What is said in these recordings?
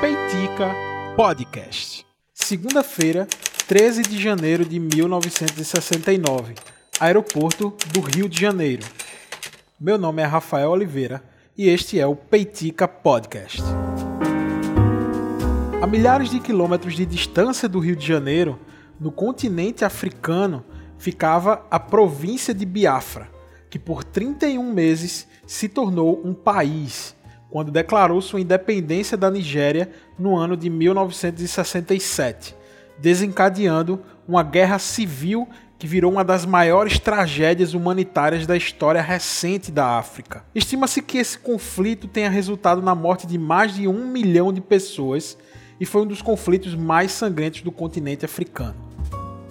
Peitica Podcast. Segunda-feira, 13 de janeiro de 1969, aeroporto do Rio de Janeiro. Meu nome é Rafael Oliveira e este é o Peitica Podcast. A milhares de quilômetros de distância do Rio de Janeiro, no continente africano, ficava a província de Biafra, que por 31 meses se tornou um país quando declarou sua independência da Nigéria no ano de 1967, desencadeando uma guerra civil que virou uma das maiores tragédias humanitárias da história recente da África. Estima-se que esse conflito tenha resultado na morte de mais de um milhão de pessoas e foi um dos conflitos mais sangrentos do continente africano.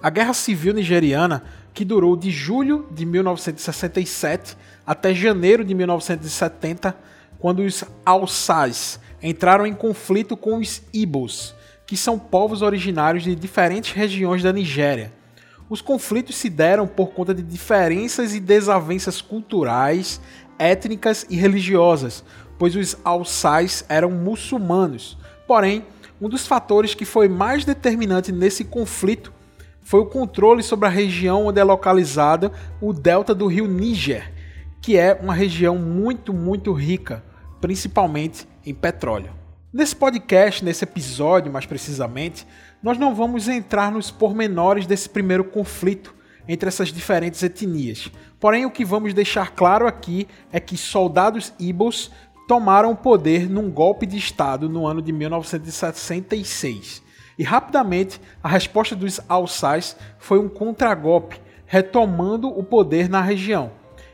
A Guerra Civil Nigeriana, que durou de julho de 1967 até janeiro de 1970, quando os Alsais entraram em conflito com os Ibos, que são povos originários de diferentes regiões da Nigéria. Os conflitos se deram por conta de diferenças e desavenças culturais, étnicas e religiosas, pois os Alsais eram muçulmanos. Porém, um dos fatores que foi mais determinante nesse conflito foi o controle sobre a região onde é localizada o delta do rio Níger, que é uma região muito, muito rica, principalmente em petróleo. Nesse podcast, nesse episódio mais precisamente, nós não vamos entrar nos pormenores desse primeiro conflito entre essas diferentes etnias. Porém, o que vamos deixar claro aqui é que soldados Ibos tomaram o poder num golpe de Estado no ano de 1966. E rapidamente a resposta dos Alsais foi um contragolpe, retomando o poder na região.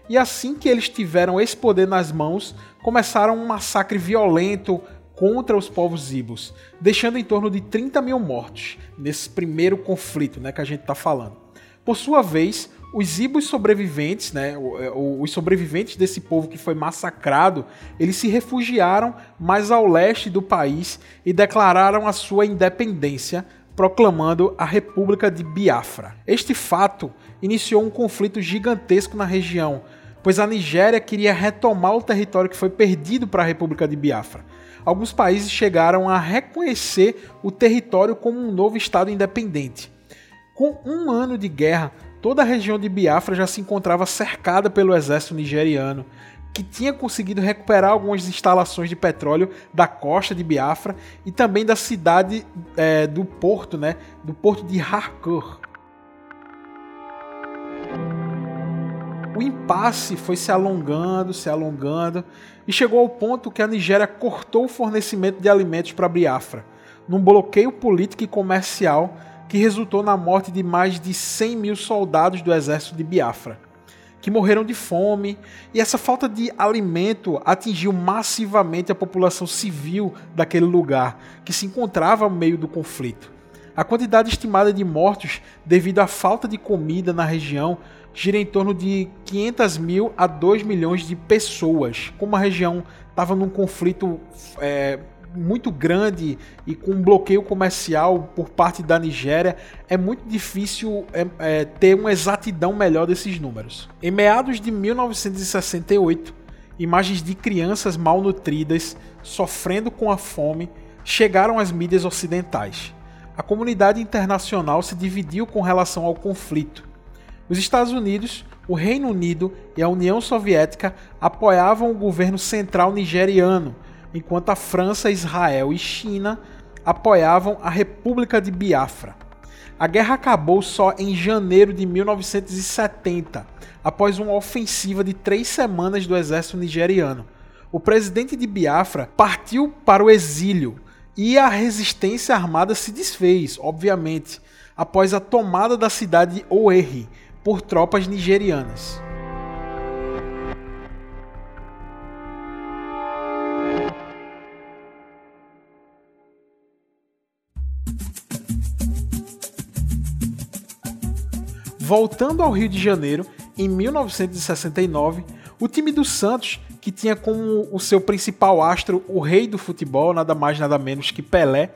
E assim que eles tiveram esse poder nas mãos, começaram um massacre violento contra os povos ibos, deixando em torno de 30 mil mortos nesse primeiro conflito né, que a gente está falando. Por sua vez, os ibos sobreviventes, né, é, os sobreviventes desse povo que foi massacrado, eles se refugiaram mais ao leste do país e declararam a sua independência, proclamando a República de Biafra. Este fato iniciou um conflito gigantesco na região, pois a Nigéria queria retomar o território que foi perdido para a República de Biafra. Alguns países chegaram a reconhecer o território como um novo estado independente. Com um ano de guerra, toda a região de Biafra já se encontrava cercada pelo exército nigeriano, que tinha conseguido recuperar algumas instalações de petróleo da costa de Biafra e também da cidade é, do porto, né, do porto de Harcourt. O impasse foi se alongando, se alongando e chegou ao ponto que a Nigéria cortou o fornecimento de alimentos para Biafra, num bloqueio político e comercial que resultou na morte de mais de 100 mil soldados do exército de Biafra, que morreram de fome, e essa falta de alimento atingiu massivamente a população civil daquele lugar, que se encontrava no meio do conflito. A quantidade estimada de mortos devido à falta de comida na região gira em torno de 500 mil a 2 milhões de pessoas. Como a região estava num conflito é, muito grande e com um bloqueio comercial por parte da Nigéria, é muito difícil é, é, ter uma exatidão melhor desses números. Em meados de 1968, imagens de crianças malnutridas sofrendo com a fome chegaram às mídias ocidentais. A comunidade internacional se dividiu com relação ao conflito. Os Estados Unidos, o Reino Unido e a União Soviética apoiavam o governo central nigeriano, enquanto a França, Israel e China apoiavam a República de Biafra. A guerra acabou só em janeiro de 1970, após uma ofensiva de três semanas do exército nigeriano. O presidente de Biafra partiu para o exílio e a resistência armada se desfez, obviamente, após a tomada da cidade de Owerri por tropas nigerianas. Voltando ao Rio de Janeiro, em 1969, o time do Santos, que tinha como o seu principal astro o rei do futebol, nada mais nada menos que Pelé,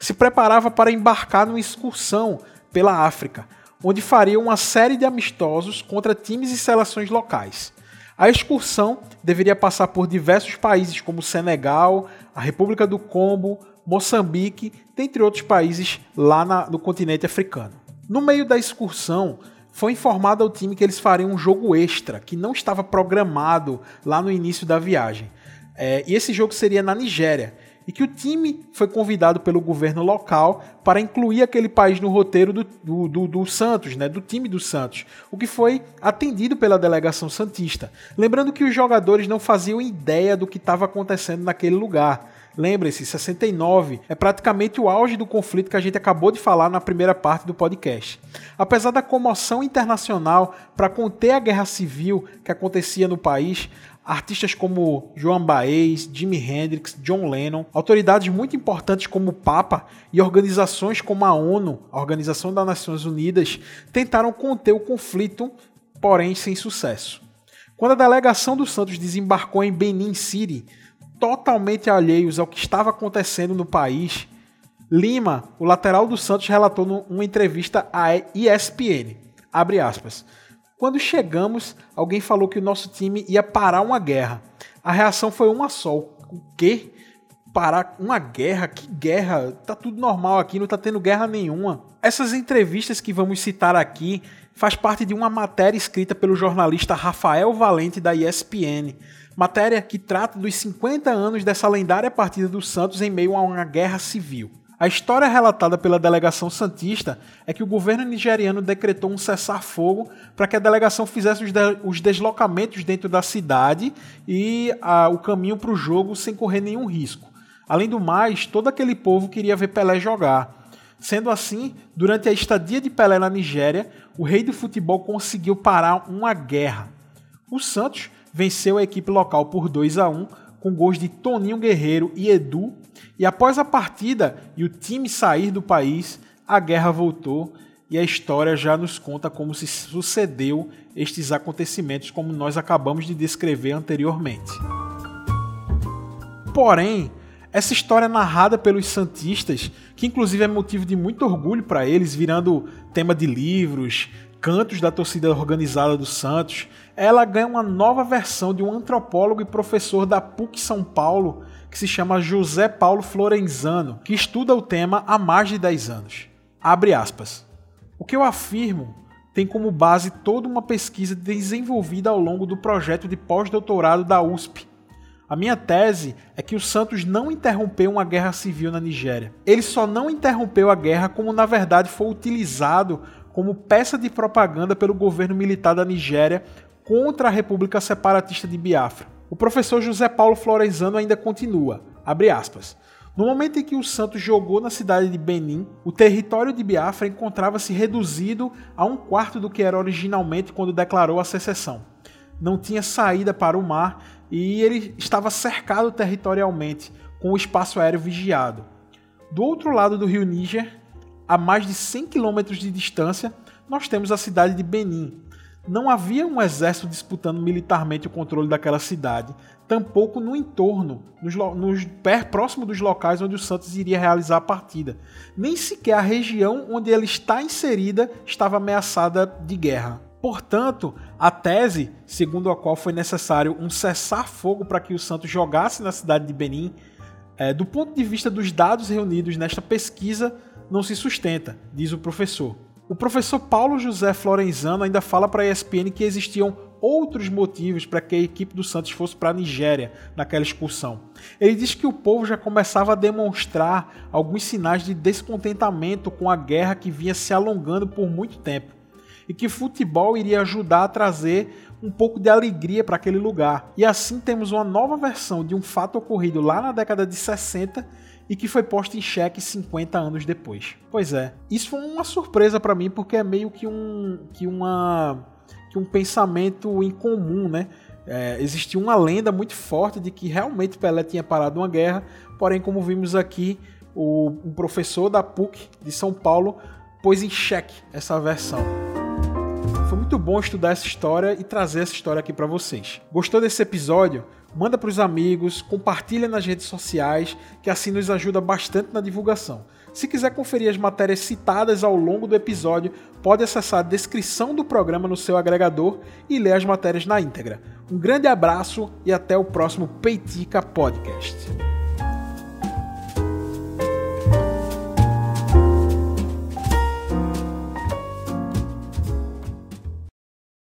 se preparava para embarcar numa excursão pela África, onde faria uma série de amistosos contra times e seleções locais. A excursão deveria passar por diversos países como Senegal, a República do Congo, Moçambique, dentre outros países lá na, no continente africano. No meio da excursão, foi informado ao time que eles fariam um jogo extra, que não estava programado lá no início da viagem. É, e esse jogo seria na Nigéria e que o time foi convidado pelo governo local para incluir aquele país no roteiro do, do, do, do, Santos, né, do time do Santos, o que foi atendido pela delegação Santista. Lembrando que os jogadores não faziam ideia do que estava acontecendo naquele lugar. Lembre-se, 69 é praticamente o auge do conflito que a gente acabou de falar na primeira parte do podcast. Apesar da comoção internacional para conter a guerra civil que acontecia no país, artistas como Joan Baez, Jimi Hendrix, John Lennon, autoridades muito importantes como o Papa e organizações como a ONU, a Organização das Nações Unidas, tentaram conter o conflito, porém sem sucesso. Quando a delegação dos Santos desembarcou em Benin City, totalmente alheios ao que estava acontecendo no país, Lima, o lateral do Santos, relatou numa entrevista à ESPN, abre aspas, quando chegamos, alguém falou que o nosso time ia parar uma guerra. A reação foi uma só. O quê? Parar uma guerra? Que guerra? Tá tudo normal aqui, não tá tendo guerra nenhuma. Essas entrevistas que vamos citar aqui faz parte de uma matéria escrita pelo jornalista Rafael Valente da ESPN. Matéria que trata dos 50 anos dessa lendária partida do Santos em meio a uma guerra civil. A história relatada pela delegação Santista é que o governo nigeriano decretou um cessar-fogo para que a delegação fizesse os, de os, deslocamentos dentro da cidade e a, o caminho para o jogo sem correr nenhum risco. Além do mais, todo aquele povo queria ver Pelé jogar. Sendo assim, durante a estadia de Pelé na Nigéria, o rei do futebol conseguiu parar uma guerra. O Santos venceu a equipe local por 2 a 1 com gols de Toninho Guerreiro e Edu e após a partida e o time sair do país, a guerra voltou e a história já nos conta como se sucedeu estes acontecimentos, como nós acabamos de descrever anteriormente. Porém, essa história narrada pelos santistas, que inclusive é motivo de muito orgulho para eles, virando tema de livros, cantos da torcida organizada do Santos, ela ganha uma nova versão de um antropólogo e professor da PUC São Paulo que se chama José Paulo Florenzano, que estuda o tema há mais de 10 anos. Abre aspas. O que eu afirmo tem como base toda uma pesquisa desenvolvida ao longo do projeto de pós-doutorado da USP. A minha tese é que o Santos não interrompeu uma guerra civil na Nigéria. Ele só não interrompeu a guerra como na verdade foi utilizado como peça de propaganda pelo governo militar da Nigéria contra a República Separatista de Biafra. O professor José Paulo Florenzano ainda continua, aspas, no momento em que o Santos jogou na cidade de Benin, o território de Biafra encontrava-se reduzido a um quarto do que era originalmente quando declarou a secessão. Não tinha saída para o mar e ele estava cercado territorialmente, com o espaço aéreo vigiado. Do outro lado do rio Níger, a mais de 100 quilômetros de distância, nós temos a cidade de Benin, não havia um exército disputando militarmente o controle daquela cidade, tampouco no entorno, nos, nos próximo dos locais onde o Santos iria realizar a partida. Nem sequer a região onde ele está inserida estava ameaçada de guerra. Portanto, a tese, segundo a qual foi necessário um cessar-fogo para que o Santos jogasse na cidade de Benin, é, do ponto de vista dos dados reunidos nesta pesquisa, não se sustenta, diz o professor. O professor Paulo José Florenzano ainda fala para a ESPN que existiam outros motivos para que a equipe do Santos fosse para a Nigéria naquela excursão. Ele diz que o povo já começava a demonstrar alguns sinais de descontentamento com a guerra que vinha se alongando por muito tempo e que futebol iria ajudar a trazer um pouco de alegria para aquele lugar. E assim temos uma nova versão de um fato ocorrido lá na década de 60 e que foi posto em xeque 50 anos depois. Pois é, isso foi uma surpresa para mim porque é meio que um que uma que um pensamento incomum, né? É, existia uma lenda muito forte de que realmente Pelé tinha parado uma guerra, porém, como vimos aqui, o, um professor da PUC de São Paulo pôs em xeque essa versão. Muito bom estudar essa história e trazer essa história aqui para vocês. Gostou desse episódio? manda para os amigos, compartilha nas redes sociais, que assim nos ajuda bastante na divulgação. Se quiser conferir as matérias citadas ao longo do episódio, pode acessar a descrição do programa no seu agregador e ler as matérias na íntegra. Um grande abraço e até o próximo Peitica Podcast.